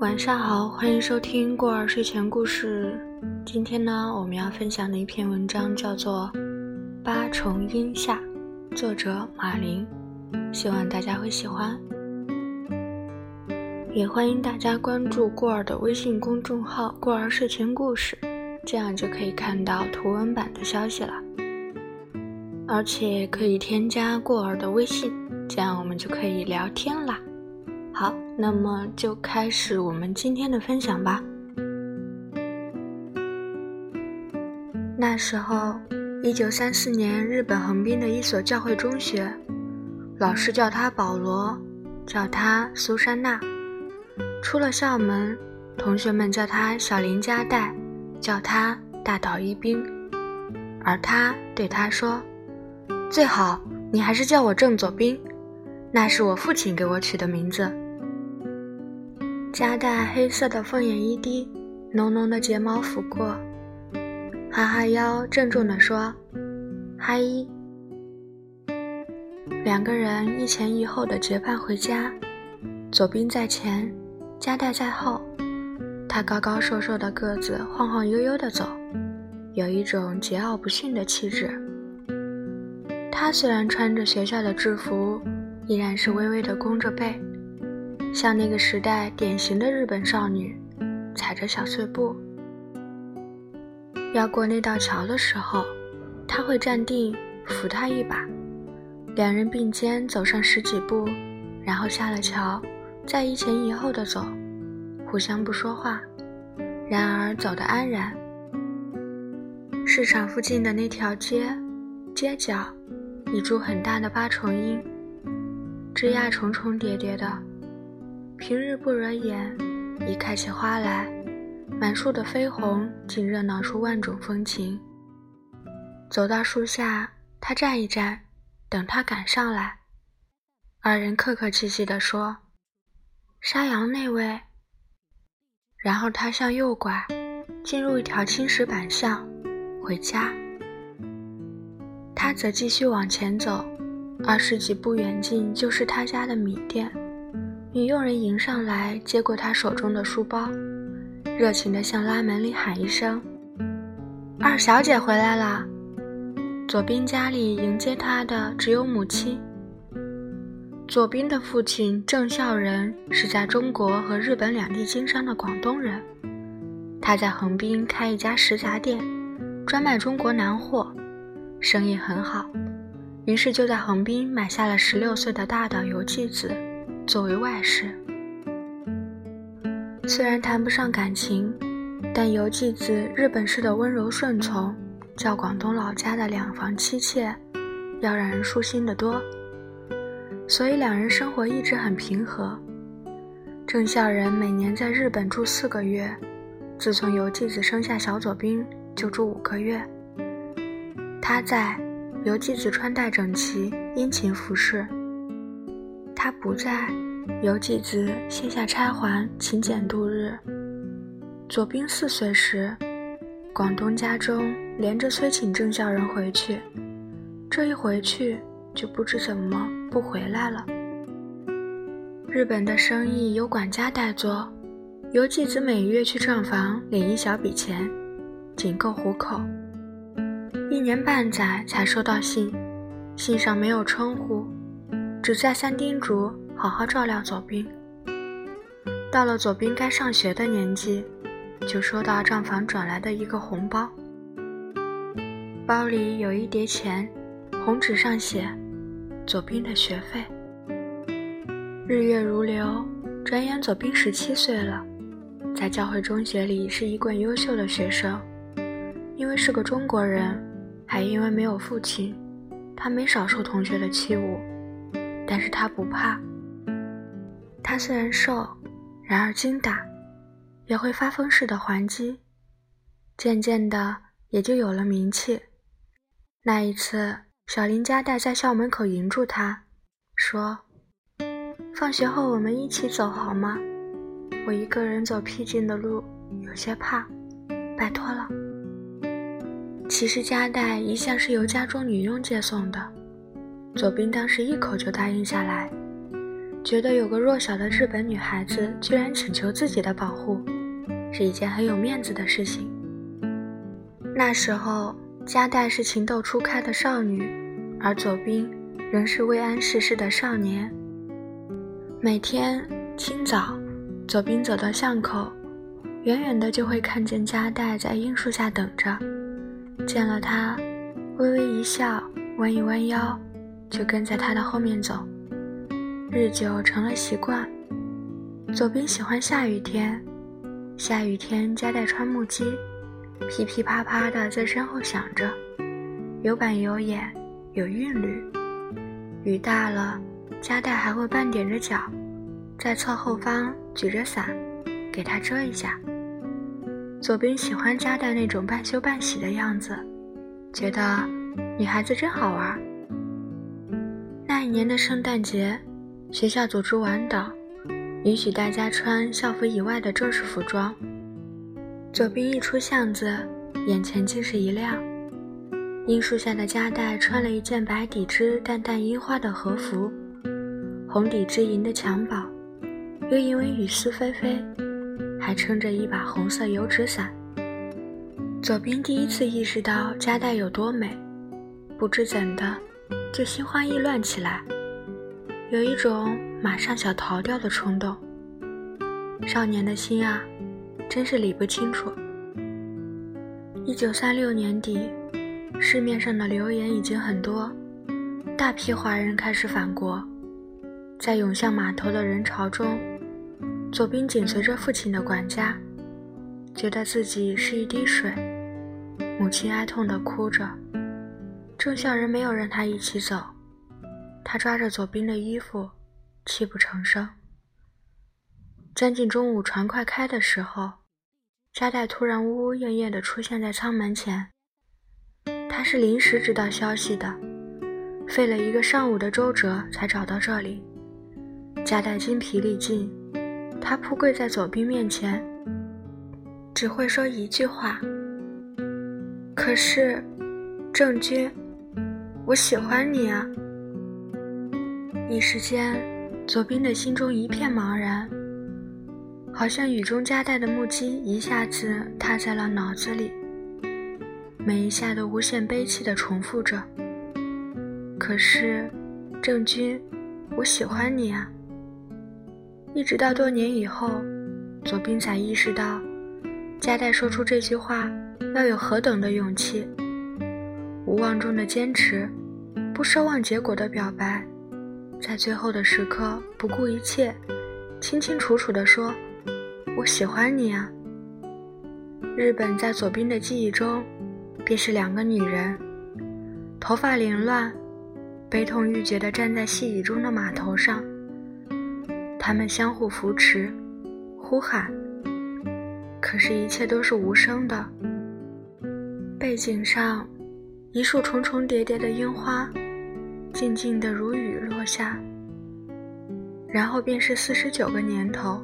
晚上好，欢迎收听过儿睡前故事。今天呢，我们要分享的一篇文章叫做《八重阴下》，作者马林，希望大家会喜欢。也欢迎大家关注过儿的微信公众号“过儿睡前故事”，这样就可以看到图文版的消息了。而且可以添加过儿的微信，这样我们就可以聊天啦。好，那么就开始我们今天的分享吧。那时候，一九三四年，日本横滨的一所教会中学，老师叫他保罗，叫他苏珊娜。出了校门，同学们叫他小林加代，叫他大岛一兵，而他对他说：“最好你还是叫我正左兵，那是我父亲给我取的名字。”夹带黑色的凤眼一滴，浓浓的睫毛拂过，哈哈腰郑重地说：“哈伊。”两个人一前一后的结伴回家，左兵在前，夹带在后。他高高瘦瘦的个子晃晃悠悠地走，有一种桀骜不驯的气质。他虽然穿着学校的制服，依然是微微的弓着背。像那个时代典型的日本少女，踩着小碎步。要过那道桥的时候，他会站定扶她一把，两人并肩走上十几步，然后下了桥，再一前一后的走，互相不说话，然而走得安然。市场附近的那条街，街角，一株很大的八重樱，枝桠重重叠叠的。平日不惹眼，一开起花来，满树的绯红竟热闹出万种风情。走到树下，他站一站，等他赶上来。二人客客气气地说：“沙洋那位。”然后他向右拐，进入一条青石板巷，回家。他则继续往前走，二十几步远近就是他家的米店。女佣人迎上来，接过他手中的书包，热情地向拉门里喊一声：“二小姐回来了。”左宾家里迎接他的只有母亲。左宾的父亲郑孝仁是在中国和日本两地经商的广东人，他在横滨开一家食杂店，专卖中国南货，生意很好，于是就在横滨买下了十六岁的大岛由纪子。作为外室，虽然谈不上感情，但由纪子日本式的温柔顺从，较广东老家的两房妻妾要让人舒心得多。所以两人生活一直很平和。郑孝仁每年在日本住四个月，自从由纪子生下小左兵就住五个月。他在，由纪子穿戴整齐，殷勤服侍。他不在，游纪子卸下钗环，勤俭度日。左兵四岁时，广东家中连着催请郑孝仁回去，这一回去就不知怎么不回来了。日本的生意由管家代做，游纪子每月去账房领一小笔钱，仅够糊口。一年半载才收到信，信上没有称呼。只再三叮嘱好好照料左兵。到了左兵该上学的年纪，就收到账房转来的一个红包，包里有一叠钱，红纸上写左兵的学费。日月如流，转眼左兵十七岁了，在教会中学里是一贯优秀的学生。因为是个中国人，还因为没有父亲，他没少受同学的欺侮。但是他不怕。他虽然瘦，然而精打，也会发疯似的还击。渐渐的，也就有了名气。那一次，小林家代在校门口迎住他，说：“放学后我们一起走好吗？我一个人走僻静的路，有些怕，拜托了。”其实家代一向是由家中女佣接送的。左兵当时一口就答应下来，觉得有个弱小的日本女孩子居然请求自己的保护，是一件很有面子的事情。那时候，加代是情窦初开的少女，而佐兵仍是未谙世事的少年。每天清早，左兵走到巷口，远远的就会看见加代在樱树下等着，见了他，微微一笑，弯一弯腰，就跟在他的后面走。日久成了习惯。左边喜欢下雨天，下雨天加代穿木屐，噼噼啪啪的在身后响着，有板有眼，有韵律。雨大了，加代还会半踮着脚，在侧后方举着伞，给他遮一下。左边喜欢加代那种半羞半喜的样子，觉得女孩子真好玩。那年的圣诞节。学校组织晚祷，允许大家穿校服以外的正式服装。左边一出巷子，眼前竟是一亮。樱树下的加代穿了一件白底织淡淡樱花的和服，红底织银的襁褓，又因为雨丝霏霏，还撑着一把红色油纸伞。左边第一次意识到加代有多美，不知怎的，就心慌意乱起来。有一种马上想逃掉的冲动。少年的心啊，真是理不清楚。一九三六年底，市面上的流言已经很多，大批华人开始返国，在涌向码头的人潮中，左兵紧随着父亲的管家，觉得自己是一滴水。母亲哀痛地哭着，郑孝仁没有让他一起走。他抓着左兵的衣服，泣不成声。将近中午，船快开的时候，加代突然呜呜咽咽地出现在舱门前。他是临时知道消息的，费了一个上午的周折才找到这里。加代精疲力尽，他扑跪在左兵面前，只会说一句话：“可是，郑钧，我喜欢你啊。”一时间，左兵的心中一片茫然，好像雨中夹带的木屐一下子踏在了脑子里，每一下都无限悲戚地重复着。可是，郑钧，我喜欢你啊！一直到多年以后，左兵才意识到，夹带说出这句话要有何等的勇气。无望中的坚持，不奢望结果的表白。在最后的时刻，不顾一切，清清楚楚地说：“我喜欢你啊。”日本在左兵的记忆中，便是两个女人，头发凌乱，悲痛欲绝地站在细雨中的码头上。他们相互扶持，呼喊，可是，一切都是无声的。背景上，一束重重叠叠的樱花。静静的如雨落下，然后便是四十九个年头，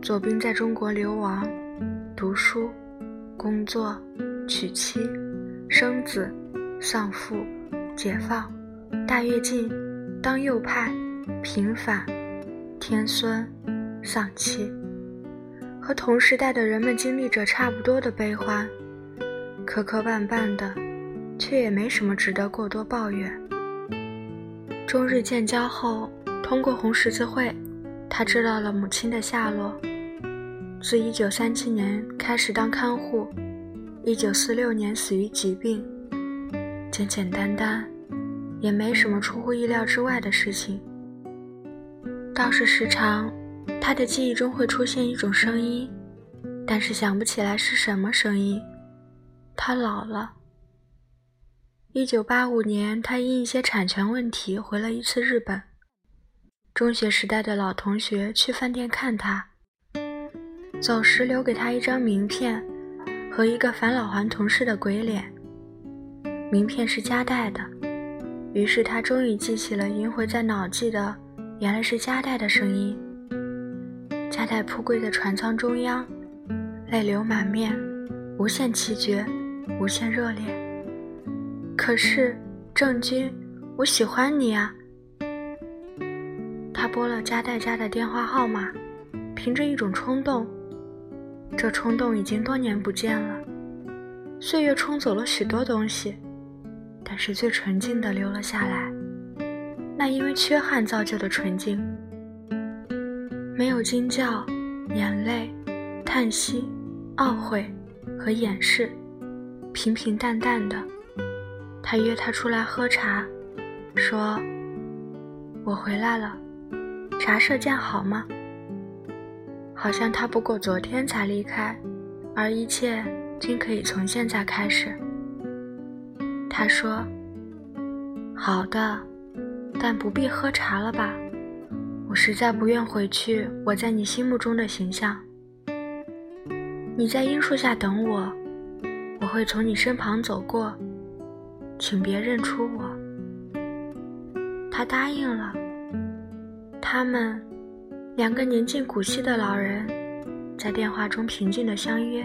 左兵在中国流亡、读书、工作、娶妻、生子、丧父、解放、大跃进、当右派、平反、天孙、丧妻，和同时代的人们经历着差不多的悲欢，磕磕绊绊的，却也没什么值得过多抱怨。中日建交后，通过红十字会，他知道了母亲的下落。自1937年开始当看护，1946年死于疾病。简简单单，也没什么出乎意料之外的事情。倒是时常，他的记忆中会出现一种声音，但是想不起来是什么声音。他老了。一九八五年，他因一些产权问题回了一次日本。中学时代的老同学去饭店看他，走时留给他一张名片和一个返老还童似的鬼脸。名片是夹带的，于是他终于记起了萦回在脑际的，原来是夹带的声音。夹带扑跪在船舱中央，泪流满面，无限奇绝，无限热烈。可是，郑钧，我喜欢你啊。他拨了加代家的电话号码，凭着一种冲动。这冲动已经多年不见了，岁月冲走了许多东西，但是最纯净的留了下来。那因为缺憾造就的纯净，没有惊叫、眼泪、叹息、懊悔和掩饰，平平淡淡的。他约他出来喝茶，说：“我回来了，茶社见好吗？”好像他不过昨天才离开，而一切均可以从现在开始。他说：“好的。”但不必喝茶了吧？我实在不愿回去我在你心目中的形象。你在樱树下等我，我会从你身旁走过，请别认出我。他答应了。他们两个年近古稀的老人，在电话中平静地相约：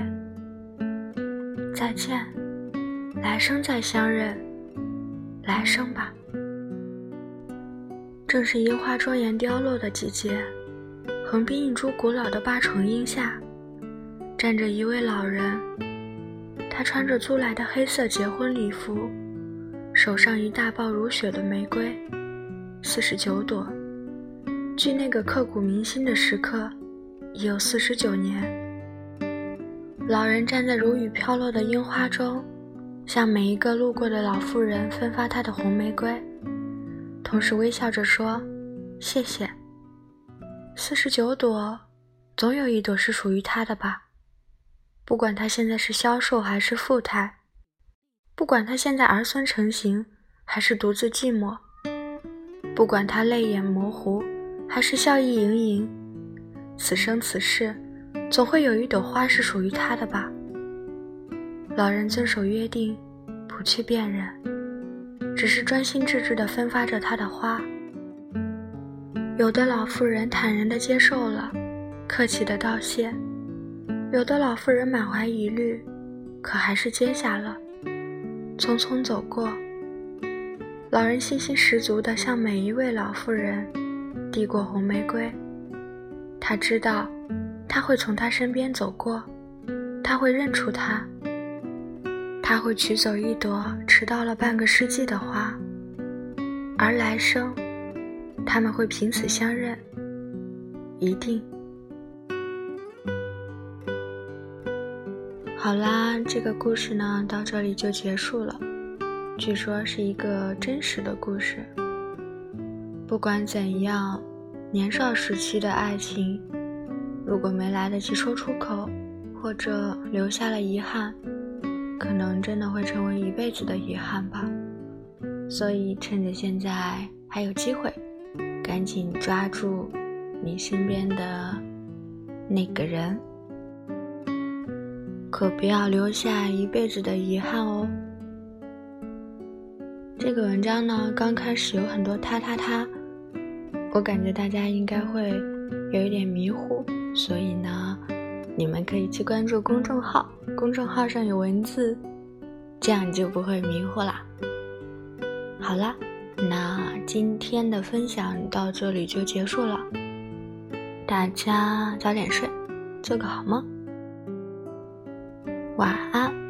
再见，来生再相认，来生吧。正是樱花庄严凋落的季节，横滨一株古老的八重樱下，站着一位老人。他穿着租来的黑色结婚礼服，手上一大包如雪的玫瑰，四十九朵。距那个刻骨铭心的时刻，已有四十九年。老人站在如雨飘落的樱花中，向每一个路过的老妇人分发他的红玫瑰。同时微笑着说：“谢谢。”四十九朵，总有一朵是属于他的吧？不管他现在是消瘦还是富态，不管他现在儿孙成行还是独自寂寞，不管他泪眼模糊还是笑意盈盈，此生此世，总会有一朵花是属于他的吧？老人遵守约定，不去辨认。只是专心致志地分发着他的花。有的老妇人坦然地接受了，客气地道谢；有的老妇人满怀疑虑，可还是接下了，匆匆走过。老人信心十足地向每一位老妇人递过红玫瑰。他知道，他会从他身边走过，他会认出他。他会取走一朵迟到了半个世纪的花，而来生，他们会凭此相认，一定。好啦，这个故事呢到这里就结束了。据说是一个真实的故事。不管怎样，年少时期的爱情，如果没来得及说出口，或者留下了遗憾。可能真的会成为一辈子的遗憾吧，所以趁着现在还有机会，赶紧抓住你身边的那个人，可不要留下一辈子的遗憾哦。这个文章呢，刚开始有很多他他他，我感觉大家应该会有一点迷糊，所以呢。你们可以去关注公众号，公众号上有文字，这样就不会迷糊啦。好啦，那今天的分享到这里就结束了，大家早点睡，做个好梦，晚安。